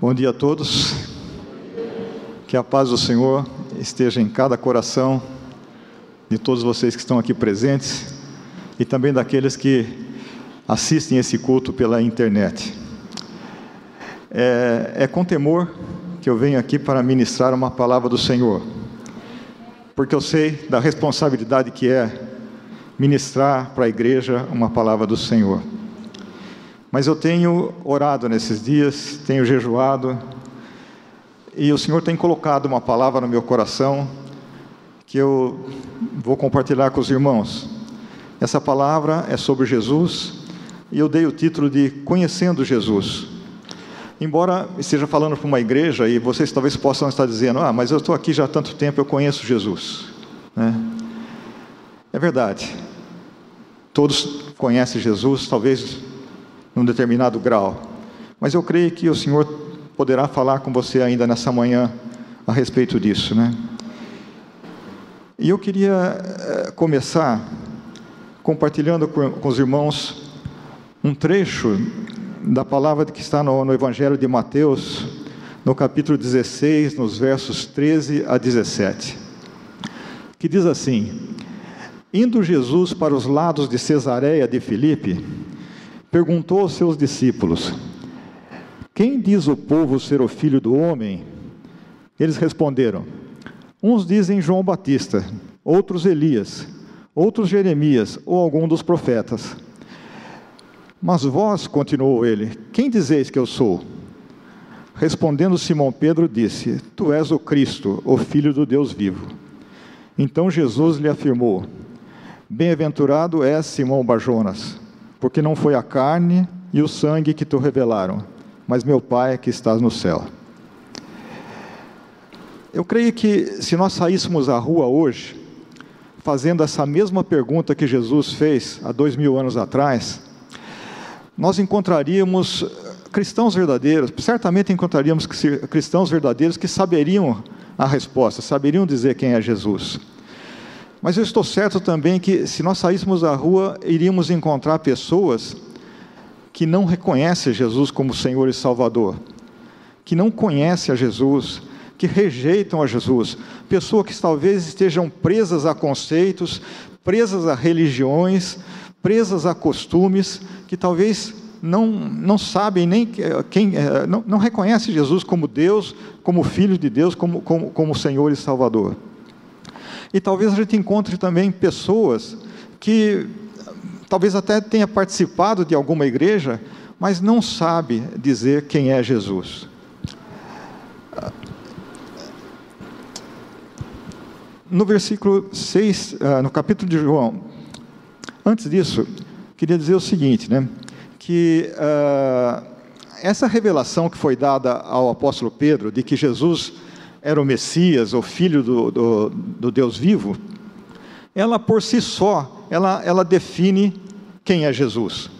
Bom dia a todos. Que a paz do Senhor esteja em cada coração de todos vocês que estão aqui presentes e também daqueles que assistem esse culto pela internet. É, é com temor que eu venho aqui para ministrar uma palavra do Senhor, porque eu sei da responsabilidade que é ministrar para a igreja uma palavra do Senhor. Mas eu tenho orado nesses dias, tenho jejuado, e o Senhor tem colocado uma palavra no meu coração que eu vou compartilhar com os irmãos. Essa palavra é sobre Jesus e eu dei o título de Conhecendo Jesus. Embora esteja falando para uma igreja e vocês talvez possam estar dizendo: Ah, mas eu estou aqui já há tanto tempo, eu conheço Jesus. Né? É verdade. Todos conhecem Jesus, talvez num determinado grau. Mas eu creio que o Senhor poderá falar com você ainda nessa manhã a respeito disso, né? E eu queria eh, começar compartilhando com, os irmãos um trecho da palavra que está no, no Evangelho de Mateus, no capítulo 16, nos versos 13 a 17, que diz assim: Indo Jesus para os lados de Cesareia de Filipe, perguntou aos seus discípulos: Quem diz o povo ser o filho do homem? Eles responderam: Uns dizem João Batista, outros Elias, outros Jeremias ou algum dos profetas. Mas vós, continuou ele, quem dizeis que eu sou? Respondendo Simão Pedro, disse: Tu és o Cristo, o Filho do Deus vivo. Então Jesus lhe afirmou: Bem-aventurado és Simão Bajonas porque não foi a carne e o sangue que te revelaram, mas meu Pai que estás no céu. Eu creio que se nós saíssemos à rua hoje, fazendo essa mesma pergunta que Jesus fez há dois mil anos atrás, nós encontraríamos cristãos verdadeiros, certamente encontraríamos cristãos verdadeiros que saberiam a resposta, saberiam dizer quem é Jesus. Mas eu estou certo também que se nós saíssemos à rua, iríamos encontrar pessoas que não reconhecem Jesus como Senhor e Salvador, que não conhecem a Jesus, que rejeitam a Jesus, pessoas que talvez estejam presas a conceitos, presas a religiões, presas a costumes, que talvez não, não sabem nem quem, eh, não, não Jesus como Deus, como Filho de Deus, como, como, como Senhor e Salvador. E talvez a gente encontre também pessoas que talvez até tenha participado de alguma igreja, mas não sabe dizer quem é Jesus. No versículo 6, ah, no capítulo de João, antes disso, queria dizer o seguinte, né? Que uh, essa revelação que foi dada ao apóstolo Pedro de que Jesus era o Messias, o Filho do, do, do Deus vivo, ela por si só, ela, ela define quem é Jesus.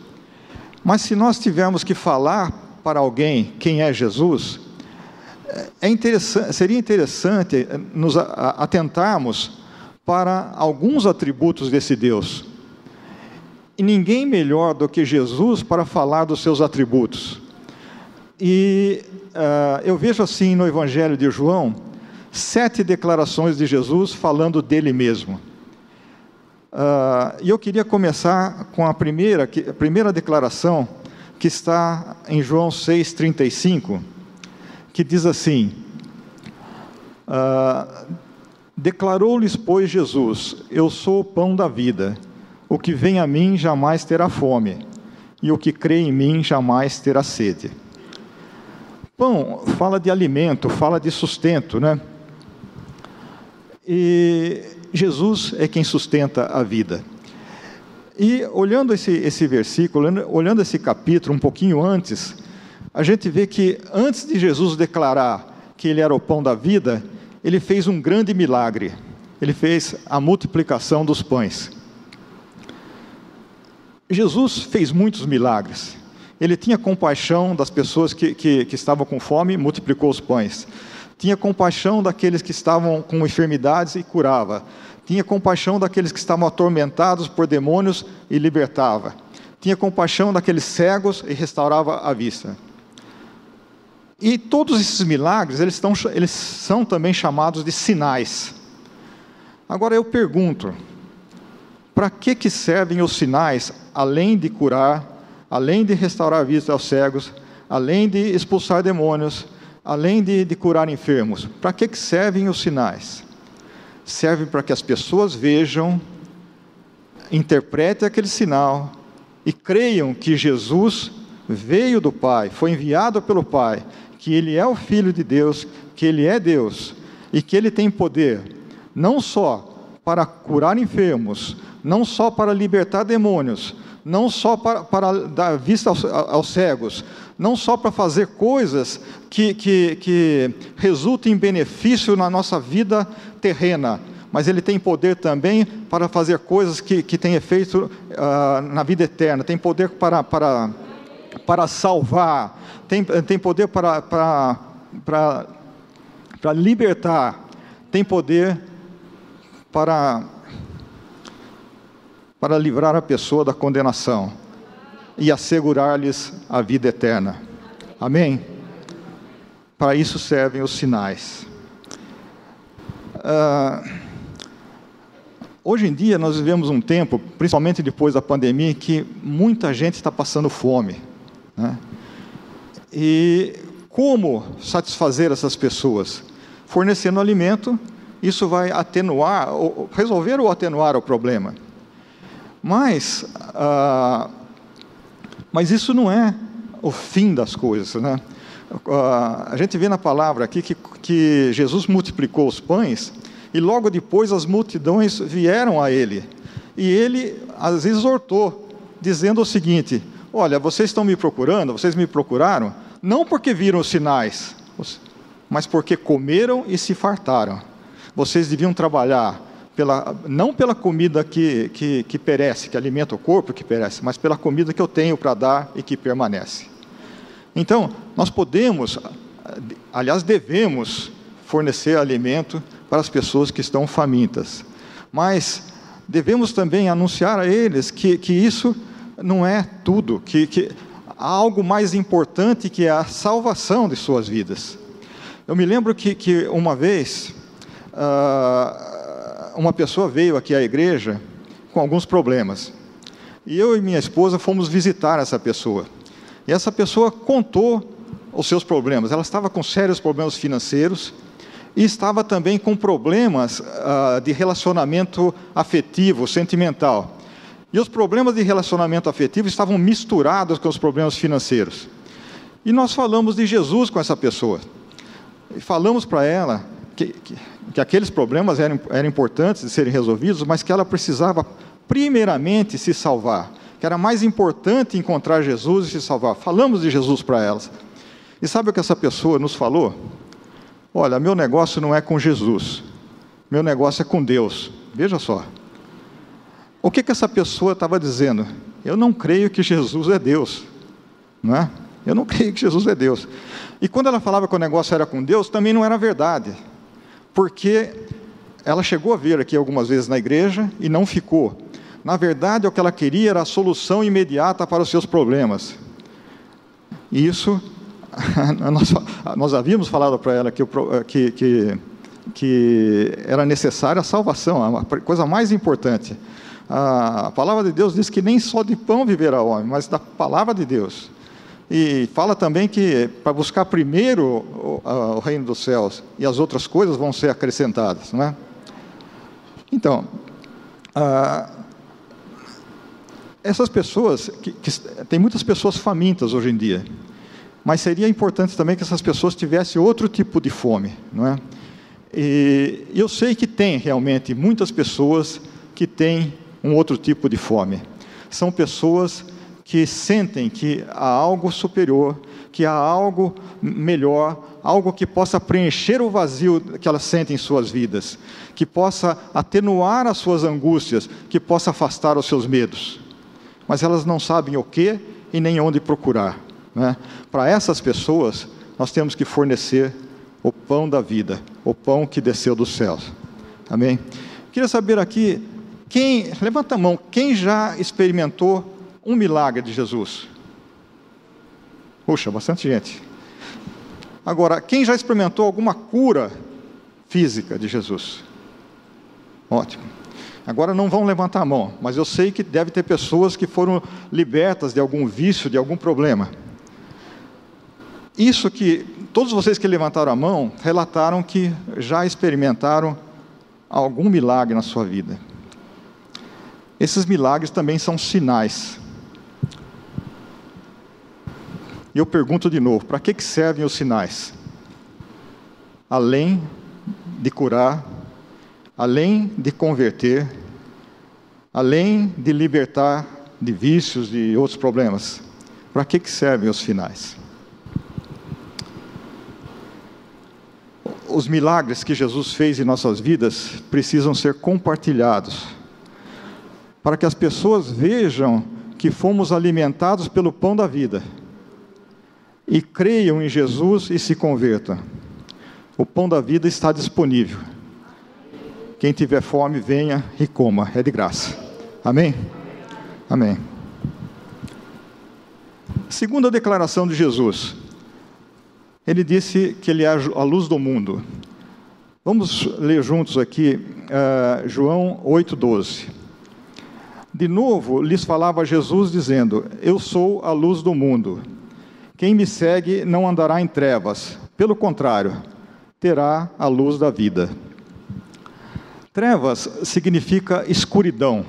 Mas se nós tivermos que falar para alguém quem é Jesus, é interessante, seria interessante nos atentarmos para alguns atributos desse Deus. E ninguém melhor do que Jesus para falar dos seus atributos. E uh, eu vejo assim no Evangelho de João, sete declarações de Jesus falando dele mesmo. Uh, e eu queria começar com a primeira, a primeira declaração, que está em João 6,35, que diz assim: uh, Declarou-lhes, pois, Jesus: Eu sou o pão da vida. O que vem a mim jamais terá fome, e o que crê em mim jamais terá sede. Pão fala de alimento, fala de sustento, né? E Jesus é quem sustenta a vida. E olhando esse, esse versículo, olhando esse capítulo um pouquinho antes, a gente vê que antes de Jesus declarar que ele era o pão da vida, ele fez um grande milagre. Ele fez a multiplicação dos pães. Jesus fez muitos milagres. Ele tinha compaixão das pessoas que, que, que estavam com fome, multiplicou os pães. Tinha compaixão daqueles que estavam com enfermidades e curava. Tinha compaixão daqueles que estavam atormentados por demônios e libertava. Tinha compaixão daqueles cegos e restaurava a vista. E todos esses milagres, eles, estão, eles são também chamados de sinais. Agora eu pergunto, para que, que servem os sinais, além de curar, além de restaurar a vista aos cegos, além de expulsar demônios, além de, de curar enfermos? Para que, que servem os sinais? Servem para que as pessoas vejam, interpretem aquele sinal e creiam que Jesus veio do Pai, foi enviado pelo Pai, que Ele é o Filho de Deus, que Ele é Deus e que Ele tem poder, não só para curar enfermos, não só para libertar demônios, não só para, para dar vista aos, aos, cegos, não só para fazer coisas que, que, que resultem em benefício na nossa vida terrena, mas Ele tem poder também para fazer coisas que, que têm efeito uh, na vida eterna, tem poder para, para, para salvar, tem, tem poder para, para, para, para libertar, tem poder para, para livrar a pessoa da condenação e assegurar-lhes a vida eterna. Amém? Para isso servem os sinais. Uh, Hoje em dia nós vivemos um tempo, principalmente depois da pandemia, que muita gente está passando fome. Né? E como satisfazer essas pessoas? Fornecendo alimento, isso vai atenuar, resolver ou atenuar o problema. Mas, ah, mas isso não é o fim das coisas. Né? Ah, a gente vê na palavra aqui que, que Jesus multiplicou os pães e logo depois as multidões vieram a ele. E ele as exortou, dizendo o seguinte: Olha, vocês estão me procurando, vocês me procuraram, não porque viram os sinais, mas porque comeram e se fartaram. Vocês deviam trabalhar pela, não pela comida que, que, que perece, que alimenta o corpo, que perece, mas pela comida que eu tenho para dar e que permanece. Então, nós podemos, aliás, devemos fornecer alimento para as pessoas que estão famintas. Mas devemos também anunciar a eles que, que isso não é tudo, que, que há algo mais importante que é a salvação de suas vidas. Eu me lembro que, que uma vez, uh, uma pessoa veio aqui à igreja com alguns problemas. E eu e minha esposa fomos visitar essa pessoa. E essa pessoa contou os seus problemas. Ela estava com sérios problemas financeiros e estava também com problemas uh, de relacionamento afetivo, sentimental. E os problemas de relacionamento afetivo estavam misturados com os problemas financeiros. E nós falamos de Jesus com essa pessoa. E falamos para ela que, que, que, aqueles problemas eram, eram importantes de serem resolvidos, mas que ela precisava, primeiramente, se salvar. Que era mais importante encontrar Jesus e se salvar. Falamos de Jesus para elas. E sabe o que essa pessoa nos falou? Olha, meu negócio não é com Jesus, meu negócio é com Deus. Veja só. O que, que essa pessoa estava dizendo? Eu não creio que Jesus é Deus, não é? Eu não creio que Jesus é Deus. E quando ela falava que o negócio era com Deus, também não era verdade, porque ela chegou a vir aqui algumas vezes na igreja e não ficou. Na verdade, o que ela queria era a solução imediata para os seus problemas. E isso nós, nós havíamos falado para ela que, que, que, que, era necessária a salvação, a coisa mais importante. A palavra de Deus diz que nem só de pão viverá o homem, mas da palavra de Deus. E fala também que para buscar primeiro o, o, reino dos céus e as outras coisas vão ser acrescentadas, não é? Então, ah, essas pessoas, que, que, tem muitas pessoas famintas hoje em dia, mas seria importante também que essas pessoas tivessem outro tipo de fome, não é? E eu sei que tem realmente muitas pessoas que têm um outro tipo de fome. São pessoas que sentem que há algo superior, que há algo melhor, algo que possa preencher o vazio que elas sentem em suas vidas, que possa atenuar as suas angústias, que possa afastar os seus medos. Mas elas não sabem o que e nem onde procurar. Né? Para essas pessoas, nós temos que fornecer o pão da vida, o pão que desceu dos céus. Amém? Queria saber aqui, quem, levanta a mão, quem já experimentou um milagre de Jesus? Puxa, bastante gente. Agora, quem já experimentou alguma cura física de Jesus? Ótimo. Agora não vão levantar a mão, mas eu sei que deve ter pessoas que foram libertas de algum vício, de algum problema. Isso que todos vocês que levantaram a mão relataram que já experimentaram algum milagre na sua vida. Esses milagres também são sinais. E eu pergunto de novo: para que servem os sinais? Além de curar, além de converter, além de libertar de vícios, de outros problemas, para que servem os sinais? os milagres que Jesus fez em nossas vidas precisam ser compartilhados, para que as pessoas vejam que fomos alimentados pelo pão da vida e creiam em Jesus e se convertam. O pão da vida está disponível. Quem tiver fome, venha e coma, é de graça. Amém? Amém. Segunda declaração de Jesus ele disse que ele é a luz do mundo. Vamos ler juntos aqui uh, João 8,12. De novo lhes falava Jesus, dizendo: Eu sou a luz do mundo. Quem me segue não andará em trevas, pelo contrário, terá a luz da vida. Trevas significa escuridão,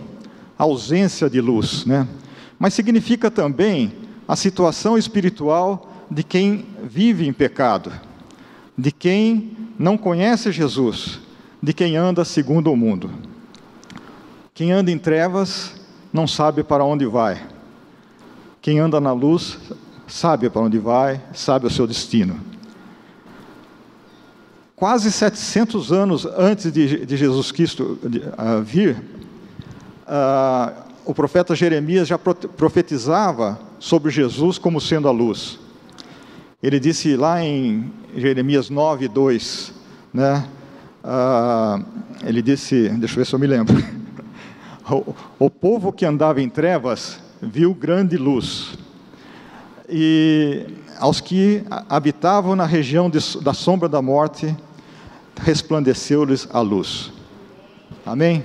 ausência de luz, né? mas significa também a situação espiritual de quem vive em pecado, de quem não conhece Jesus, de quem anda segundo o mundo. Quem anda em trevas não sabe para onde vai. Quem anda na luz sabe para onde vai, sabe o seu destino. Quase 700 anos antes de, de Jesus Cristo uh, vir, uh, o profeta Jeremias já profetizava sobre Jesus como sendo a luz. Ele disse lá em Jeremias 9, 2, né? Uh, ele disse, deixa eu ver se eu me lembro. o, o povo que andava em trevas viu grande luz. E aos que habitavam na região de, da sombra da morte, resplandeceu-lhes a luz. Amém?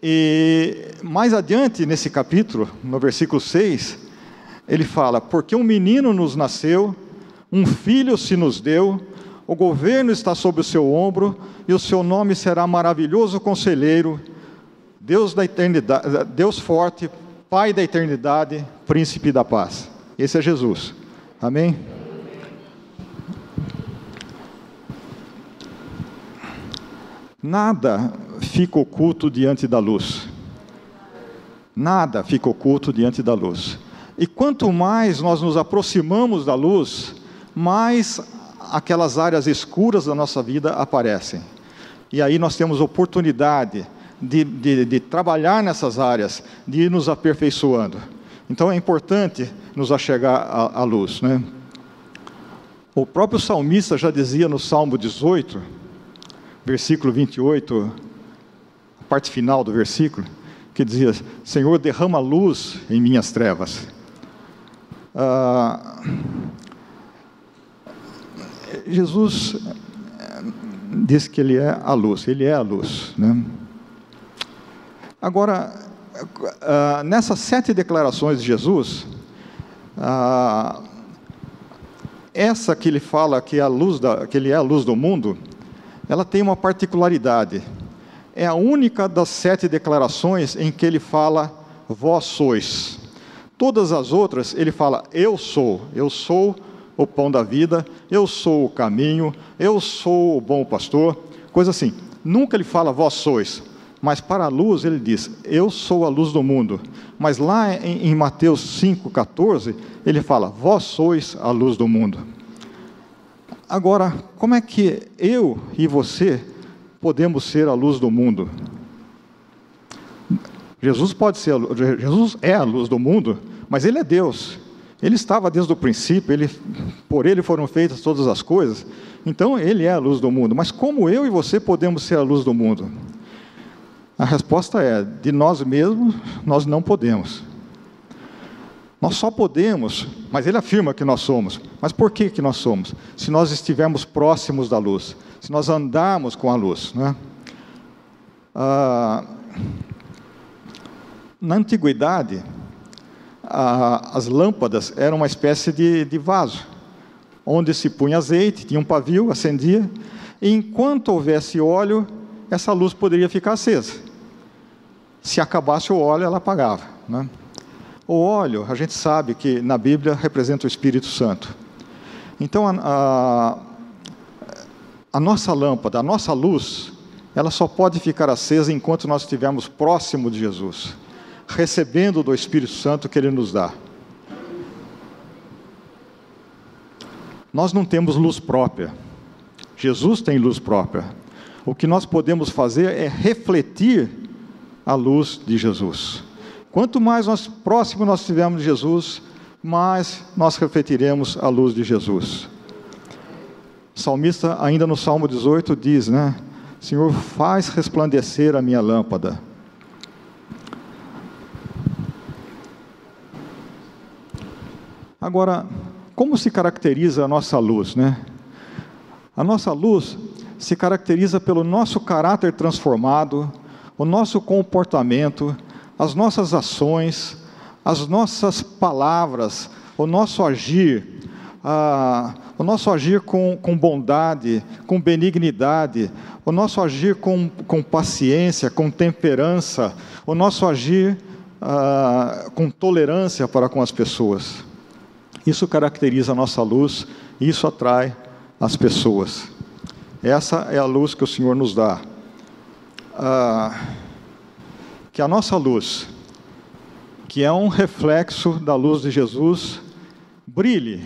E mais adiante nesse capítulo, no versículo 6, ele fala: Porque um menino nos nasceu, um filho se nos deu, o governo está sobre o seu ombro, e o seu nome será maravilhoso conselheiro, Deus da eternidade, Deus forte, Pai da eternidade, príncipe da paz. Esse é Jesus. Amém? Nada fica oculto diante da luz. Nada fica oculto diante da luz. E quanto mais nós nos aproximamos da luz, mais aquelas áreas escuras da nossa vida aparecem. E aí nós temos oportunidade de, de, de trabalhar nessas áreas, de ir nos aperfeiçoando. Então é importante nos achegar à, à luz. Né? O próprio salmista já dizia no Salmo 18, versículo 28, a parte final do versículo, que dizia: Senhor, derrama luz em minhas trevas. Ah, Jesus eh, diz que ele é a luz, ele é a luz. Né? Agora, uh, nessas sete declarações de Jesus, uh, essa que ele fala que, é a luz da, que ele é a luz do mundo, ela tem uma particularidade. É a única das sete declarações em que ele fala vós sois. Todas as outras ele fala eu sou, eu sou o pão da vida, eu sou o caminho, eu sou o bom pastor, coisa assim. Nunca ele fala vós sois, mas para a luz ele diz eu sou a luz do mundo. Mas lá em, Mateus 5,14 ele fala vós sois a luz do mundo. Agora, como é que eu e você podemos ser a luz do mundo? Jesus pode ser, Jesus é a luz do mundo, mas ele é Deus. Ele estava desde o princípio, ele, por ele foram feitas todas as coisas. Então, ele é a luz do mundo. Mas como eu e você podemos ser a luz do mundo? A resposta é: de nós mesmos, nós não podemos. Nós só podemos, mas ele afirma que nós somos. Mas por que, que nós somos? Se nós estivermos próximos da luz, se nós andarmos com a luz. Né? Ah, na antiguidade, ah, as lâmpadas eram uma espécie de, de vaso, onde se punha azeite, tinha um pavio, acendia, e enquanto houvesse óleo, essa luz poderia ficar acesa. Se acabasse o óleo, ela apagava. Né? O óleo, a gente sabe que na Bíblia representa o Espírito Santo. Então, a, a, a nossa lâmpada, a nossa luz, ela só pode ficar acesa enquanto nós estivermos próximo de Jesus, recebendo do Espírito Santo que Ele nos dá. Nós não temos luz própria. Jesus tem luz própria. O que nós podemos fazer é refletir a luz de Jesus. Quanto mais nós próximo nós estivermos de Jesus, mais nós refletiremos a luz de Jesus. O salmista, ainda no Salmo 18, diz, né? Senhor, faz resplandecer a minha lâmpada. Agora, como se caracteriza a nossa luz, né? A nossa luz se caracteriza pelo nosso caráter transformado, o nosso comportamento, as nossas ações, as nossas palavras, o nosso agir, ah, o nosso agir com, com bondade, com benignidade, o nosso agir com, com paciência, com temperança, o nosso agir com tolerância para com as pessoas. Isso caracteriza a nossa luz isso atrai as pessoas. Essa é a luz que o Senhor nos dá. Ah, que a nossa luz, que é um reflexo da luz de Jesus, brilhe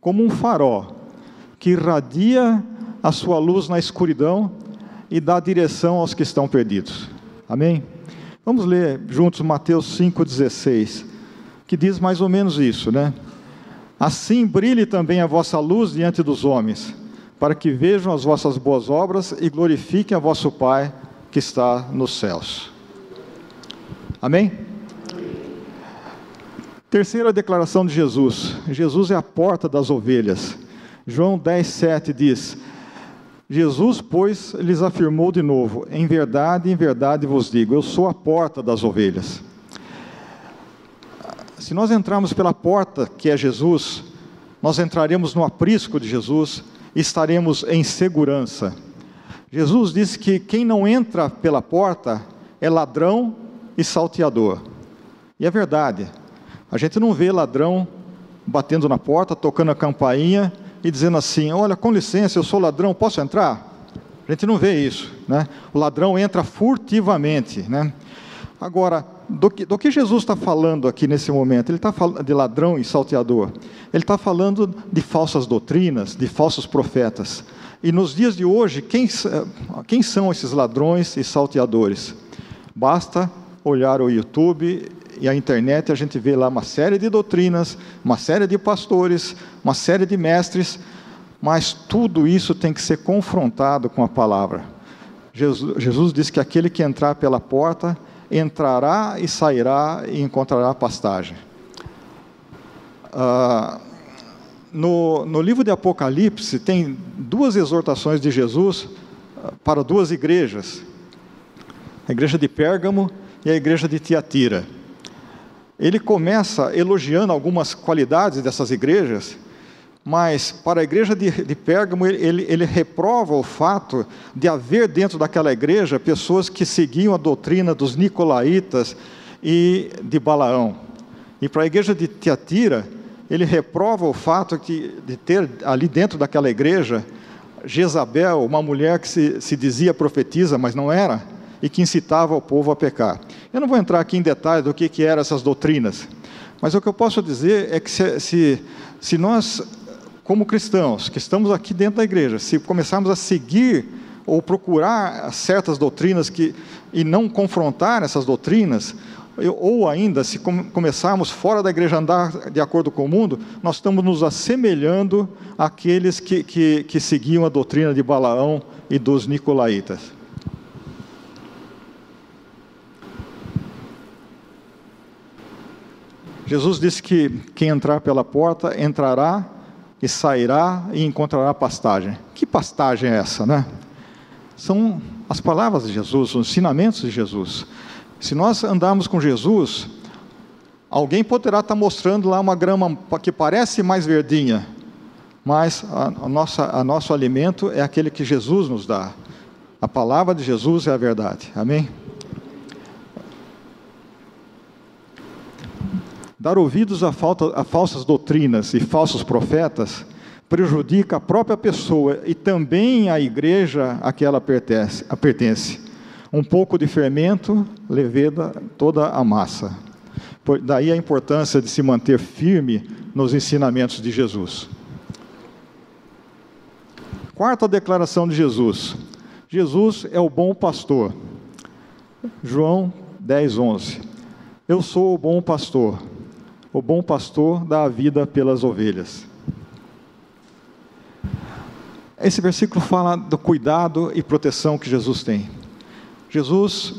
como um farol que irradia a sua luz na escuridão e dá direção aos que estão perdidos. Amém? Vamos ler juntos Mateus 5,16, que diz mais ou menos isso, né? Assim brilhe também a vossa luz diante dos homens, para que vejam as vossas boas obras e glorifiquem a vosso Pai que está nos céus. Amém? Terceira declaração de Jesus: Jesus é a porta das ovelhas. João 10, 7 diz: Jesus, pois, lhes afirmou de novo: Em verdade, em verdade vos digo, eu sou a porta das ovelhas. Se nós entrarmos pela porta que é Jesus, nós entraremos no aprisco de Jesus e estaremos em segurança. Jesus disse que quem não entra pela porta é ladrão e salteador. E é verdade. A gente não vê ladrão batendo na porta, tocando a campainha e dizendo assim: Olha, com licença, eu sou ladrão, posso entrar? A gente não vê isso. Né? O ladrão entra furtivamente. Né? Agora, do que, do que Jesus está falando aqui nesse momento? Ele está falando de ladrão e salteador. Ele está falando de falsas doutrinas, de falsos profetas. E nos dias de hoje, quem, quem são esses ladrões e salteadores? Basta olhar o YouTube e a internet, a gente vê lá uma série de doutrinas, uma série de pastores, uma série de mestres, mas tudo isso tem que ser confrontado com a palavra. Jesus, Jesus disse que aquele que entrar pela porta entrará e sairá e encontrará pastagem. Ah, no, no livro de Apocalipse tem duas exortações de Jesus ah, para duas igrejas: a igreja de Pérgamo e a igreja de Tiatira. Ele começa elogiando algumas qualidades dessas igrejas mas para a igreja de, de Pérgamo, ele, ele reprova o fato de haver dentro daquela igreja pessoas que seguiam a doutrina dos nicolaítas e de Balaão. E para a igreja de Tiatira, ele reprova o fato de, de ter ali dentro daquela igreja Jezabel, uma mulher que se, se dizia profetisa, mas não era, e que incitava o povo a pecar. Eu não vou entrar aqui em detalhes do que, que eram essas doutrinas, mas o que eu posso dizer é que se, se, se nós como cristãos que estamos aqui dentro da igreja, se começarmos a seguir ou procurar certas doutrinas que, e não confrontar essas doutrinas, ou ainda, se começarmos fora da igreja andar de acordo com o mundo, nós estamos nos assemelhando àqueles que, que, que seguiam a doutrina de Balaão e dos Nicolaítas. Jesus disse que quem entrar pela porta entrará e sairá e encontrará pastagem. Que pastagem é essa, né? São as palavras de Jesus, os ensinamentos de Jesus. Se nós andarmos com Jesus, alguém poderá estar mostrando lá uma grama que parece mais verdinha, mas a, nossa, a nosso alimento é aquele que Jesus nos dá. A palavra de Jesus é a verdade. Amém? Dar ouvidos a, falta, a falsas doutrinas e falsos profetas prejudica a própria pessoa e também a igreja a que ela pertence. A pertence. Um pouco de fermento leveda toda a massa. Por, daí a importância de se manter firme nos ensinamentos de Jesus. Quarta declaração de Jesus: Jesus é o bom pastor. João 10, 11. Eu sou o bom pastor. O bom pastor dá a vida pelas ovelhas. Esse versículo fala do cuidado e proteção que Jesus tem. Jesus,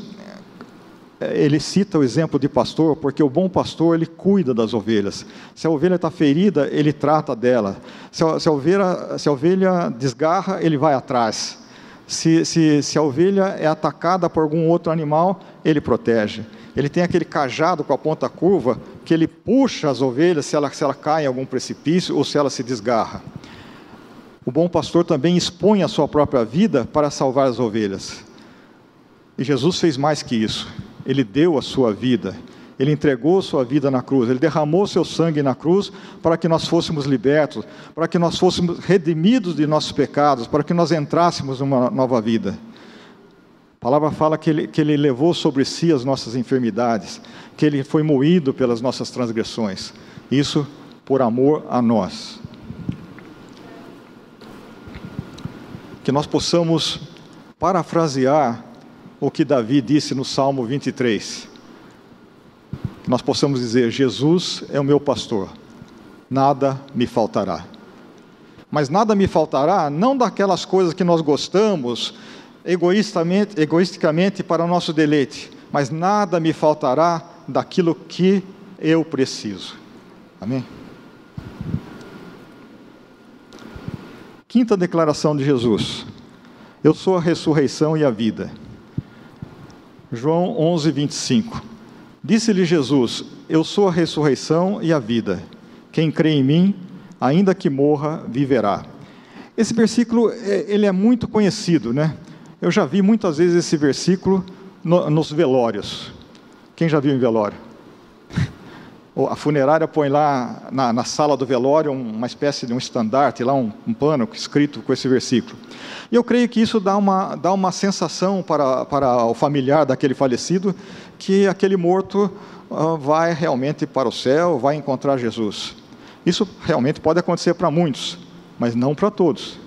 ele cita o exemplo de pastor, porque o bom pastor, ele cuida das ovelhas. Se a ovelha está ferida, ele trata dela. Se a, se a, ovelha, se a ovelha desgarra, ele vai atrás. Se, se, se a ovelha é atacada por algum outro animal, ele protege ele tem aquele cajado com a ponta curva que ele puxa as ovelhas se ela, se ela cai em algum precipício ou se ela se desgarra. O bom pastor também expõe a sua própria vida para salvar as ovelhas. E Jesus fez mais que isso. Ele deu a sua vida. Ele entregou sua vida na cruz. Ele derramou seu sangue na cruz para que nós fôssemos libertos, para que nós fôssemos redimidos de nossos pecados, para que nós entrássemos numa nova vida. A palavra fala que ele, que ele levou sobre si as nossas enfermidades, que ele foi moído pelas nossas transgressões. Isso por amor a nós. Que nós possamos parafrasear o que Davi disse no Salmo 23. Que nós possamos dizer: Jesus é o meu pastor, nada me faltará. Mas nada me faltará não daquelas coisas que nós gostamos, egoisticamente para o nosso deleite, mas nada me faltará daquilo que eu preciso. Amém? Quinta declaração de Jesus: Eu sou a ressurreição e a vida. João 11, 25. Disse-lhe Jesus: Eu sou a ressurreição e a vida. Quem crê em mim, ainda que morra, viverá. Esse versículo é, ele é muito conhecido, né? Eu já vi muitas vezes esse versículo no, nos velórios. Quem já viu em velório? A funerária põe lá na, na, sala do velório uma espécie de um estandarte, lá um, um, pano escrito com esse versículo. E eu creio que isso dá uma, dá uma sensação para, para o familiar daquele falecido que aquele morto uh, vai realmente para o céu, vai encontrar Jesus. Isso realmente pode acontecer para muitos, mas não para todos.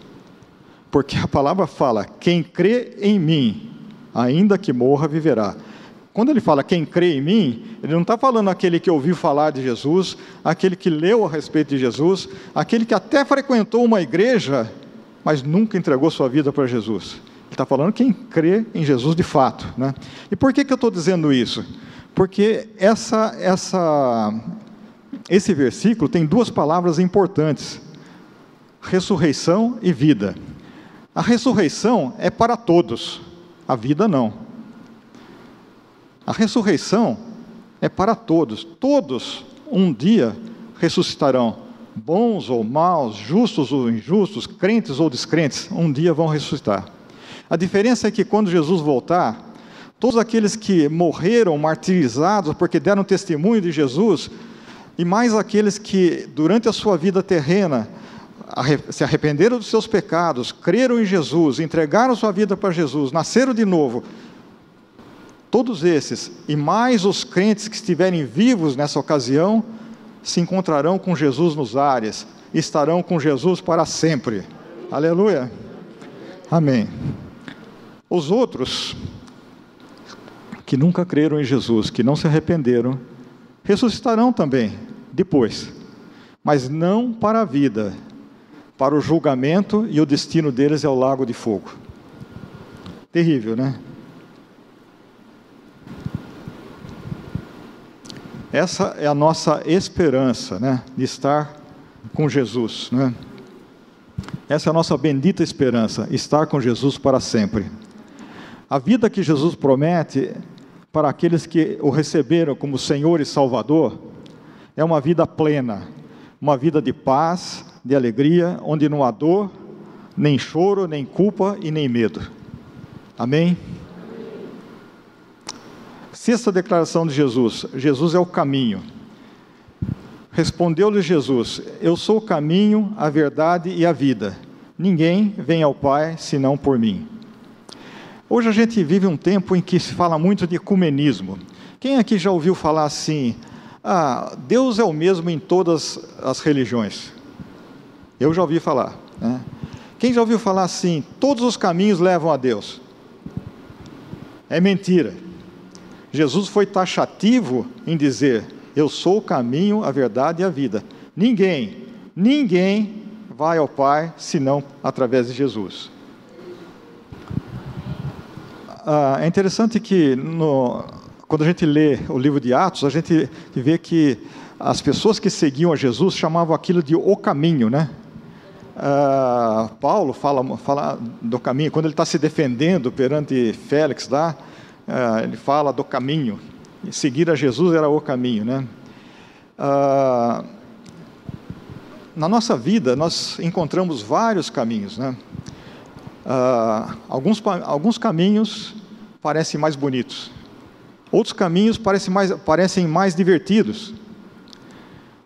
Porque a palavra fala: quem crê em mim, ainda que morra, viverá. Quando ele fala quem crê em mim, ele não está falando aquele que ouviu falar de Jesus, aquele que leu a respeito de Jesus, aquele que até frequentou uma igreja, mas nunca entregou sua vida para Jesus. Ele está falando quem crê em Jesus de fato. Né? E por que, que eu estou dizendo isso? Porque essa, essa, esse versículo tem duas palavras importantes: ressurreição e vida. A ressurreição é para todos, a vida não. A ressurreição é para todos. Todos um dia ressuscitarão. Bons ou maus, justos ou injustos, crentes ou descrentes, um dia vão ressuscitar. A diferença é que quando Jesus voltar, todos aqueles que morreram martirizados porque deram testemunho de Jesus, e mais aqueles que durante a sua vida terrena se arrependeram dos seus pecados, creram em Jesus, entregaram sua vida para Jesus, nasceram de novo, todos esses, e mais os crentes que estiverem vivos nessa ocasião, se encontrarão com Jesus nos ares, estarão com Jesus para sempre. Aleluia. Amém. Os outros, que nunca creram em Jesus, que não se arrependeram, ressuscitarão também, depois, mas não para a vida, para o julgamento e o destino deles é o lago de fogo. Terrível, né? Essa é a nossa esperança, né? De estar com Jesus, né? Essa é a nossa bendita esperança, estar com Jesus para sempre. A vida que Jesus promete para aqueles que o receberam como Senhor e Salvador é uma vida plena, uma vida de paz, de alegria, onde não há dor, nem choro, nem culpa e nem medo. Amém? Sexta declaração de Jesus: Jesus é o caminho. Respondeu-lhe Jesus: Eu sou o caminho, a verdade e a vida. Ninguém vem ao Pai senão por mim. Hoje a gente vive um tempo em que se fala muito de ecumenismo. Quem aqui já ouviu falar assim? Ah, Deus é o mesmo em todas as religiões. Eu já ouvi falar. Né? Quem já ouviu falar assim? Todos os caminhos levam a Deus. É mentira. Jesus foi taxativo em dizer: Eu sou o caminho, a verdade e a vida. Ninguém, ninguém vai ao Pai senão através de Jesus. Ah, é interessante que no, quando a gente lê o livro de Atos, a gente vê que as pessoas que seguiam a Jesus chamavam aquilo de o caminho, né? Ah, Paulo fala, fala do caminho, quando ele está se defendendo perante Félix lá, ah, ele fala do caminho. E seguir a Jesus era o caminho, né? Ah, na nossa vida, nós encontramos vários caminhos, né? Uh, alguns, alguns caminhos parecem mais bonitos, outros caminhos parecem mais, parecem mais divertidos,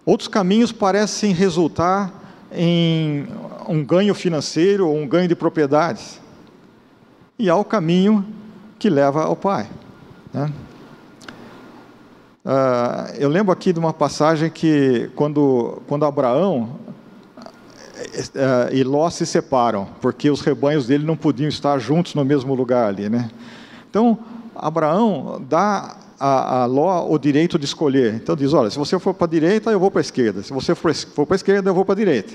outros caminhos parecem resultar em um ganho financeiro ou um ganho de propriedades. E há o caminho que leva ao Pai. Né? Uh, eu lembro aqui de uma passagem que, quando, quando Abraão uh, e Ló se separam, porque os rebanhos dele não podiam estar juntos no mesmo lugar ali, né? Então, Abraão dá a, a Ló o direito de escolher. Então diz, olha, se você for para a direita, eu vou para a esquerda. Se você for, for para a esquerda, eu vou para a direita.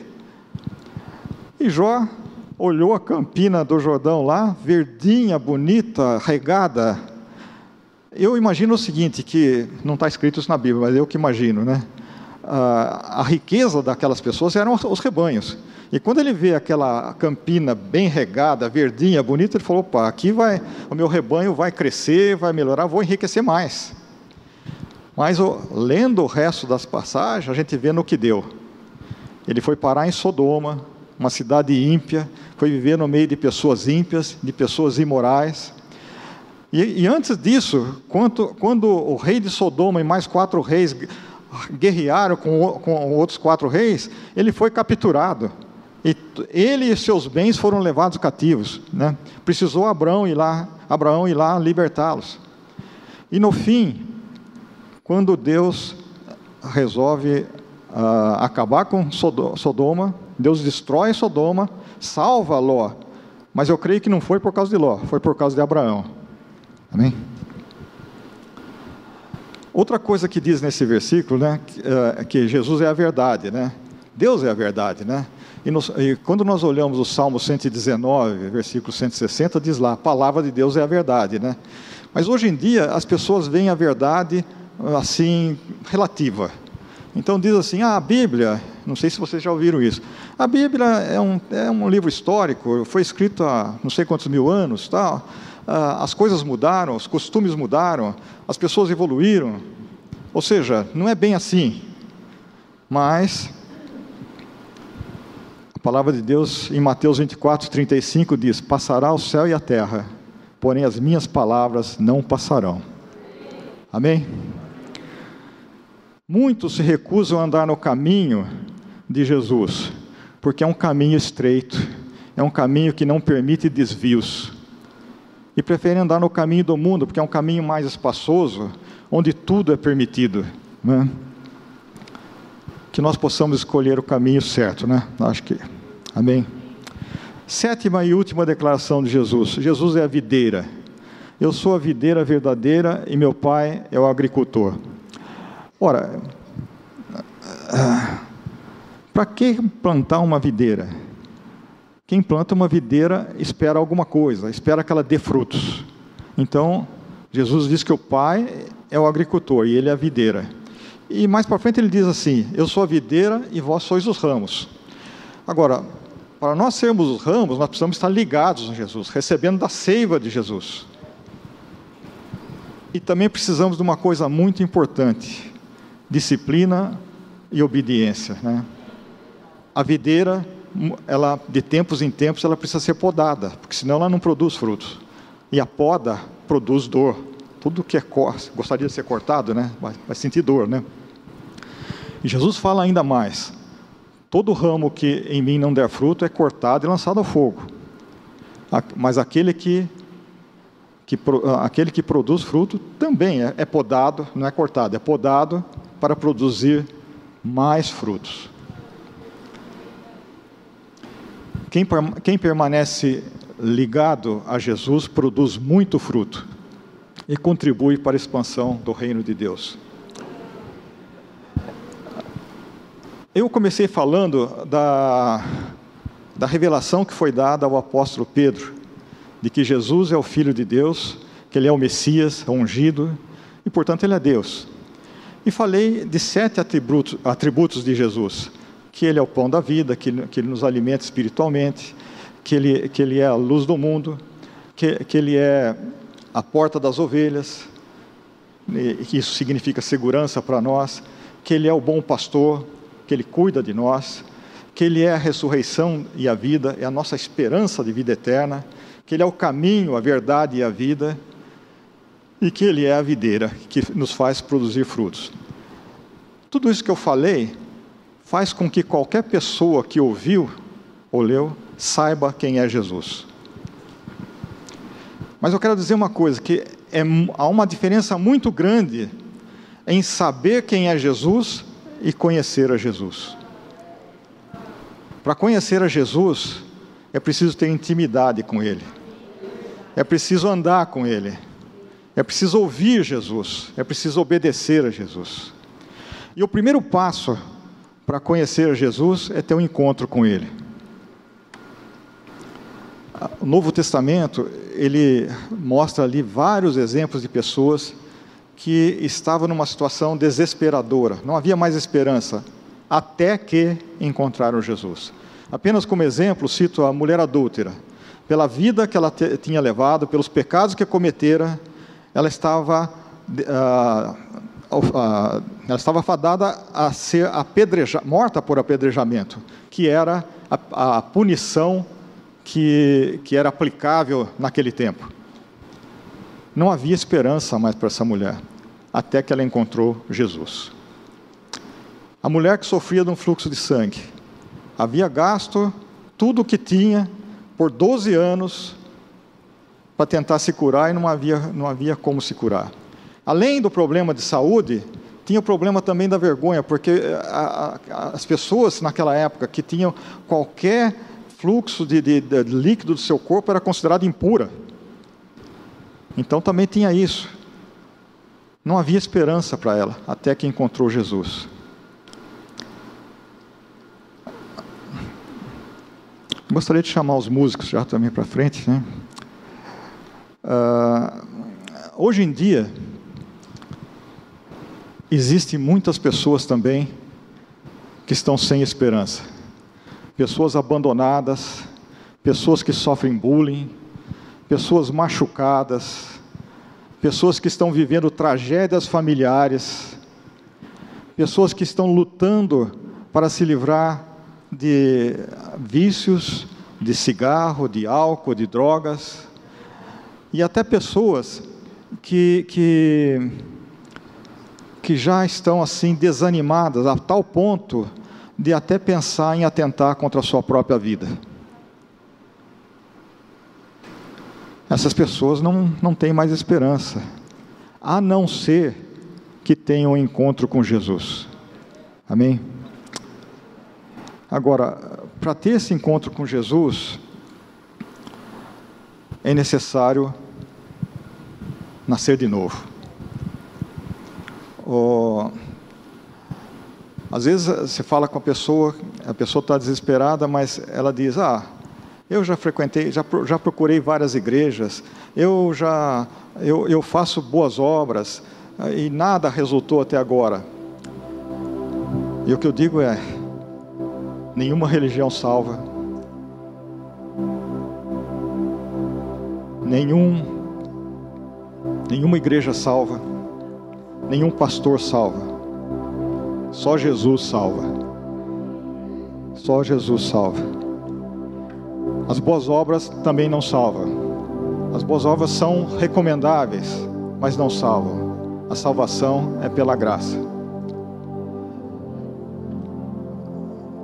E Jó olhou a campina do Jordão lá, verdinha, bonita, regada. Eu imagino o seguinte, que não está escrito isso na Bíblia, mas eu que imagino, né? a, a riqueza daquelas pessoas eram os rebanhos. E quando ele vê aquela campina bem regada, verdinha, bonita, ele falou: opa, aqui vai, o meu rebanho vai crescer, vai melhorar, vou enriquecer mais. Mas lendo o resto das passagens, a gente vê no que deu. Ele foi parar em Sodoma, uma cidade ímpia, foi viver no meio de pessoas ímpias, de pessoas imorais. E, e antes disso, quando, quando o rei de Sodoma e mais quatro reis guerrearam com, com outros quatro reis, ele foi capturado. E ele e seus bens foram levados cativos. Né? Precisou Abraão ir lá, Abraão ir lá libertá-los. E no fim, quando Deus resolve uh, acabar com Sodoma, Deus destrói Sodoma, salva Ló. Mas eu creio que não foi por causa de Ló, foi por causa de Abraão. Amém? Outra coisa que diz nesse versículo, né, é que Jesus é a verdade, né? Deus é a verdade, né? E, nos, e, quando nós olhamos o Salmo 119, versículo 160, diz lá: a palavra de Deus é a verdade, né? Mas hoje em dia as pessoas veem a verdade assim relativa. Então diz assim: ah, a Bíblia, não sei se vocês já ouviram isso. A Bíblia é um, é um livro histórico, foi escrito há não sei quantos mil anos, tal. Ah, as coisas mudaram, os costumes mudaram, as pessoas evoluíram. Ou seja, não é bem assim. Mas a palavra de Deus em Mateus 24, 35 diz: Passará o céu e a terra, porém as minhas palavras não passarão. Amém? Muitos se recusam a andar no caminho de Jesus, porque é um caminho estreito, é um caminho que não permite desvios e preferem andar no caminho do mundo, porque é um caminho mais espaçoso, onde tudo é permitido. Né? Que nós possamos escolher o caminho certo, né? Acho que. Amém. Sétima e última declaração de Jesus: Jesus é a videira. Eu sou a videira verdadeira e meu pai é o agricultor. Ora, para que plantar uma videira? Quem planta uma videira espera alguma coisa, espera que ela dê frutos. Então, Jesus diz que o Pai é o agricultor e ele é a videira. E mais para frente ele diz assim: Eu sou a videira e vós sois os ramos. Agora, para nós sermos os ramos, nós precisamos estar ligados a Jesus, recebendo da seiva de Jesus. E também precisamos de uma coisa muito importante: disciplina e obediência. Né? A videira, ela, de tempos em tempos, ela precisa ser podada, porque senão ela não produz frutos. E a poda produz dor. Tudo que é gostaria de ser cortado, né? vai, vai sentir dor, né? E Jesus fala ainda mais: todo ramo que em mim não der fruto é cortado e lançado ao fogo. Mas aquele que, que aquele que produz fruto também é, é podado, não é cortado, é podado para produzir mais frutos. Quem, quem permanece ligado a Jesus produz muito fruto e contribui para a expansão do reino de Deus. Eu comecei falando da, da revelação que foi dada ao apóstolo Pedro, de que Jesus é o Filho de Deus, que ele é o Messias, o ungido, e portanto ele é Deus. E falei de sete atributos, atributos de Jesus: que ele é o pão da vida, que, que ele nos alimenta espiritualmente, que ele, que ele é a luz do mundo, que, que ele é a porta das ovelhas, e isso significa segurança para nós, que ele é o bom pastor, que Ele cuida de nós, que Ele é a ressurreição e a vida, é a nossa esperança de vida eterna, que Ele é o caminho, a verdade e a vida, e que Ele é a videira que nos faz produzir frutos. Tudo isso que eu falei faz com que qualquer pessoa que ouviu ou leu saiba quem é Jesus. Mas eu quero dizer uma coisa, que é, há uma diferença muito grande em saber quem é Jesus e conhecer a Jesus. Para conhecer a Jesus, é preciso ter intimidade com Ele, é preciso andar com Ele, é preciso ouvir Jesus, é preciso obedecer a Jesus. E o primeiro passo para conhecer Jesus é ter um encontro com Ele. O Novo Testamento, ele mostra ali vários exemplos de pessoas que estava numa situação desesperadora, não havia mais esperança, até que encontraram Jesus. Apenas como exemplo, cito a mulher adúltera. Pela vida que ela tinha levado, pelos pecados que cometera, ela estava, uh, ela estava fadada a ser apedrejada, morta por apedrejamento, que era a, a punição que, que era aplicável naquele tempo. Não havia esperança mais para essa mulher até que ela encontrou Jesus. A mulher que sofria de um fluxo de sangue havia gasto tudo o que tinha por 12 anos para tentar se curar e não havia, não havia como se curar. Além do problema de saúde, tinha o problema também da vergonha, porque eh, a, a, as pessoas naquela época que tinham qualquer fluxo de, de, de líquido do seu corpo era considerado impura. Então também tinha isso. Não havia esperança para ela, até que encontrou Jesus. Gostaria de chamar os músicos já também para frente. Né? Uh, hoje em dia, existem muitas pessoas também que estão sem esperança. Pessoas abandonadas, pessoas que sofrem bullying, pessoas machucadas, pessoas que estão vivendo tragédias familiares, pessoas que estão lutando para se livrar de vícios, de cigarro, de álcool, de drogas, e até pessoas que, que, que já estão assim desanimadas a tal ponto de até pensar em atentar contra a sua própria vida. essas pessoas não, não têm mais esperança, a não ser que tenham um encontro com Jesus. Amém? Agora, para ter esse encontro com Jesus, é necessário nascer de novo. Oh, às vezes você fala com a pessoa, a pessoa está desesperada, mas ela diz: Ah, eu já frequentei, já, já procurei várias igrejas, eu já eu, eu faço boas obras e nada resultou até agora. E o que eu digo é: nenhuma religião salva, nenhum, nenhuma igreja salva, nenhum pastor salva, só Jesus salva. Só Jesus salva. As boas obras também não salvam. As boas obras são recomendáveis, mas não salvam. A salvação é pela graça.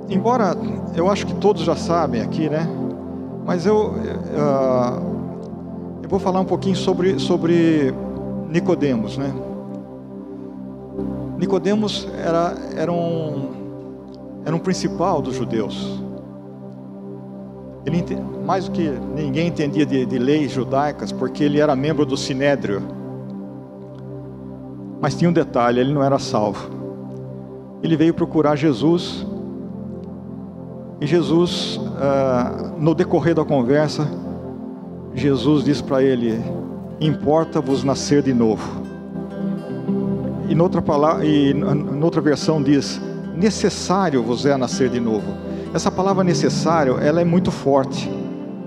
Embora eu acho que todos já sabem aqui, né? Mas eu, uh, eu vou falar um pouquinho sobre, sobre Nicodemos, né? Nicodemos era, era, um, era um principal dos judeus. Ele mais do que ninguém entendia de, de leis judaicas, porque ele era membro do Sinédrio. Mas tinha um detalhe: ele não era salvo. Ele veio procurar Jesus e Jesus, ah, no decorrer da conversa, Jesus diz para ele: Importa-vos nascer de novo. E noutra, palavra, e noutra versão diz: Necessário vos é nascer de novo. Essa palavra necessário, ela é muito forte,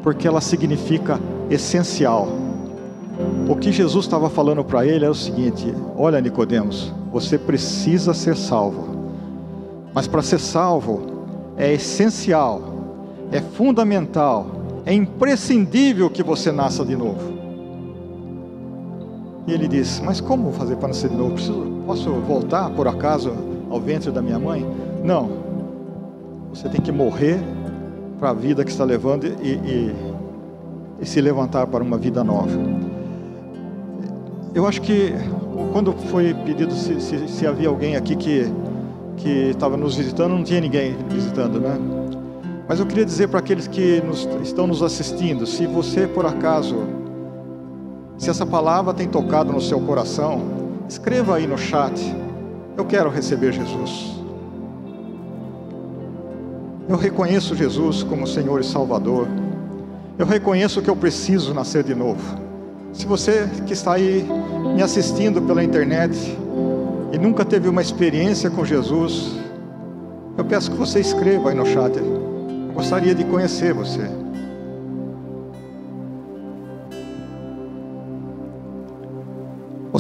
porque ela significa essencial. O que Jesus estava falando para ele é o seguinte: Olha, Nicodemos, você precisa ser salvo. Mas para ser salvo, é essencial, é fundamental, é imprescindível que você nasça de novo. E ele diz: Mas como fazer para nascer de novo? Preciso, posso voltar por acaso ao ventre da minha mãe? Não. Você tem que morrer para a vida que está levando e, e, e se levantar para uma vida nova. Eu acho que quando foi pedido se, se, se havia alguém aqui que que estava nos visitando, não tinha ninguém visitando, né? Mas eu queria dizer para aqueles que nos, estão nos assistindo, se você por acaso, se essa palavra tem tocado no seu coração, escreva aí no chat, eu quero receber Jesus. Eu reconheço Jesus como Senhor e Salvador. Eu reconheço que eu preciso nascer de novo. Se você que está aí me assistindo pela internet, e nunca teve uma experiência com Jesus, eu peço que você escreva aí no chat. Eu gostaria de conhecer você.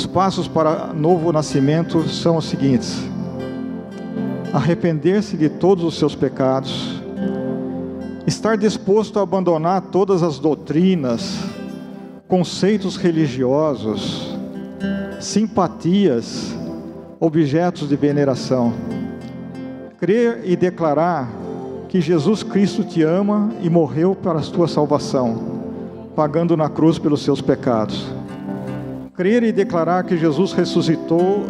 Os passos para novo nascimento são os seguintes: arrepender-se de todos os seus pecados, estar disposto a abandonar todas as doutrinas, conceitos religiosos, simpatias, objetos de veneração. Crer e declarar que Jesus Cristo te ama e morreu para a tua salvação, pagando na cruz pelos seus pecados. Crer e declarar que Jesus ressuscitou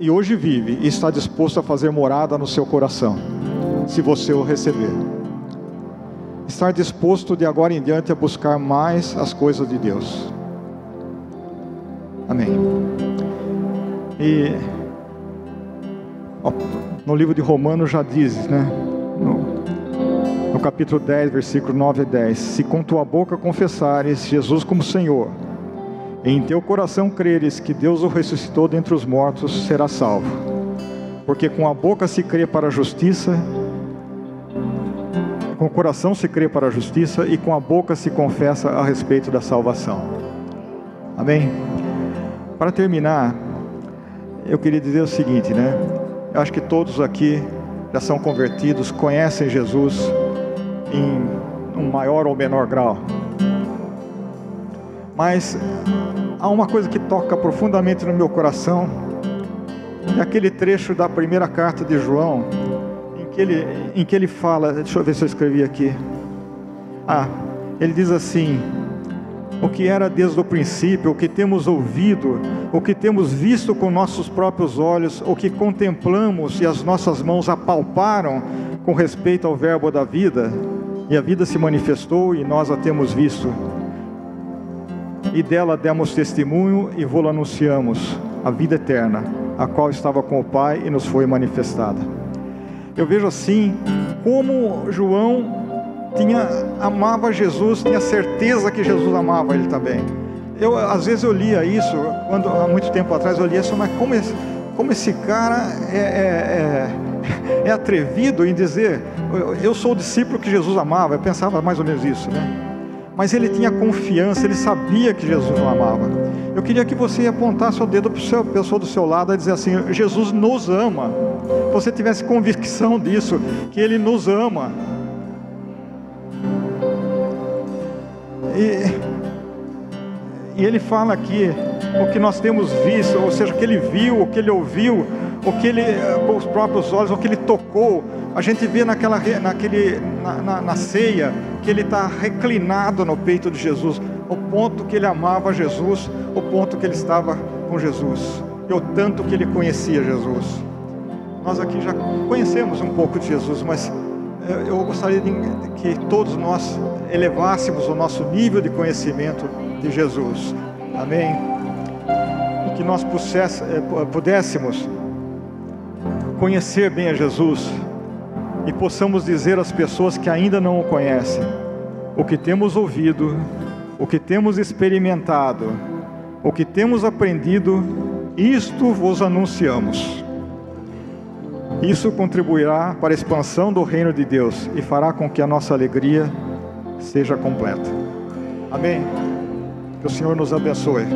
e hoje vive e está disposto a fazer morada no seu coração, se você o receber. Estar disposto de agora em diante a buscar mais as coisas de Deus. Amém. E ó, no livro de Romanos já diz, né? No, no capítulo 10, versículo 9 e 10: Se com tua boca confessares Jesus como Senhor, em teu coração creres que Deus o ressuscitou dentre os mortos, serás salvo. Porque com a boca se crê para a justiça, com o coração se crê para a justiça e com a boca se confessa a respeito da salvação. Amém? Para terminar, eu queria dizer o seguinte, né? Eu acho que todos aqui já são convertidos, conhecem Jesus em um maior ou menor grau. Mas há uma coisa que toca profundamente no meu coração, é aquele trecho da primeira carta de João, em que ele, em que ele fala, deixa eu ver se eu escrevi aqui. Ah, ele diz assim: o que era desde o princípio, o que temos ouvido, o que temos visto com nossos próprios olhos, o que contemplamos e as nossas mãos apalparam com respeito ao Verbo da vida, e a vida se manifestou e nós a temos visto. E dela demos testemunho e vô-la anunciamos, a vida eterna, a qual estava com o Pai e nos foi manifestada. Eu vejo assim como João tinha amava Jesus, tinha certeza que Jesus amava ele também. Eu às vezes eu lia isso, quando há muito tempo atrás eu lia isso, mas como como esse cara é, é, é, é atrevido em dizer: Eu sou o discípulo que Jesus amava. Eu pensava mais ou menos isso, né? Mas ele tinha confiança, ele sabia que Jesus o amava. Eu queria que você apontasse o dedo para a pessoa do seu lado e dizer assim: Jesus nos ama. Você tivesse convicção disso, que Ele nos ama. E, e ele fala aqui o que nós temos visto, ou seja, o que ele viu, o que ele ouviu, o que ele com os próprios olhos, o que ele tocou. A gente vê naquela, naquele, na, na, na ceia que ele está reclinado no peito de Jesus, o ponto que ele amava Jesus, o ponto que ele estava com Jesus, e o tanto que ele conhecia Jesus. Nós aqui já conhecemos um pouco de Jesus, mas eh, eu gostaria de que todos nós elevássemos o nosso nível de conhecimento de Jesus. Amém? E que nós eh, pudéssemos conhecer bem a Jesus e possamos dizer às pessoas que ainda não o conhecem o que temos ouvido, o que temos experimentado, o que temos aprendido, isto vos anunciamos. Isso contribuirá para a expansão do reino de Deus e fará com que a nossa alegria seja completa. Amém. Que o Senhor nos abençoe.